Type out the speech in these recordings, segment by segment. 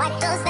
Why does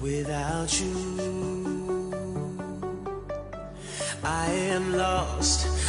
Without you, I am lost,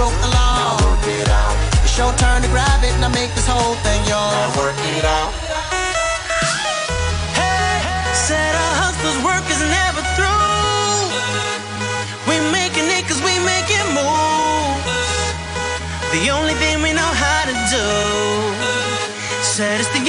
broke the law. Now work it out. It's your turn to grab it, and I make this whole thing yours. Now work it out. Hey, said our hustler's work is never through. We making it cause we making moves. The only thing we know how to do. Said it's the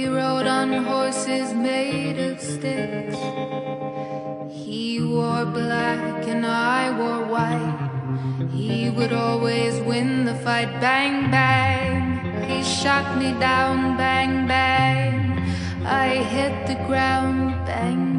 He rode on horses made of sticks. He wore black and I wore white. He would always win the fight. Bang, bang. He shot me down. Bang, bang. I hit the ground. Bang,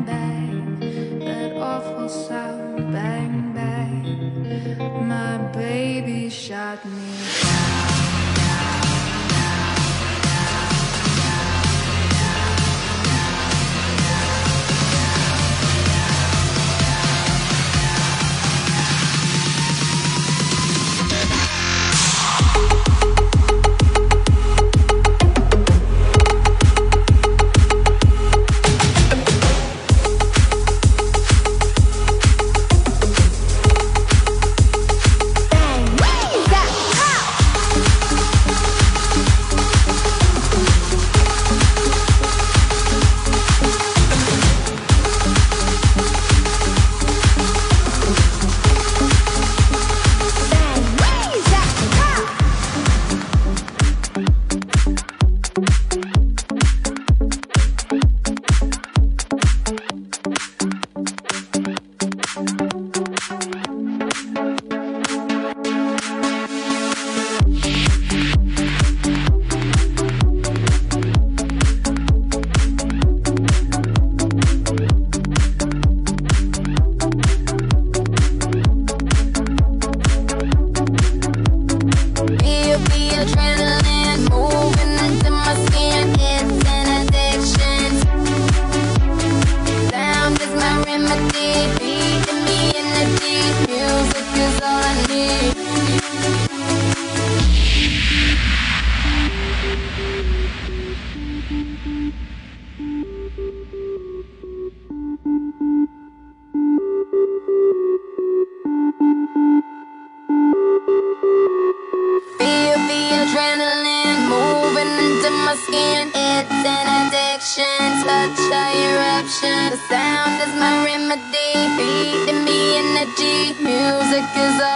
is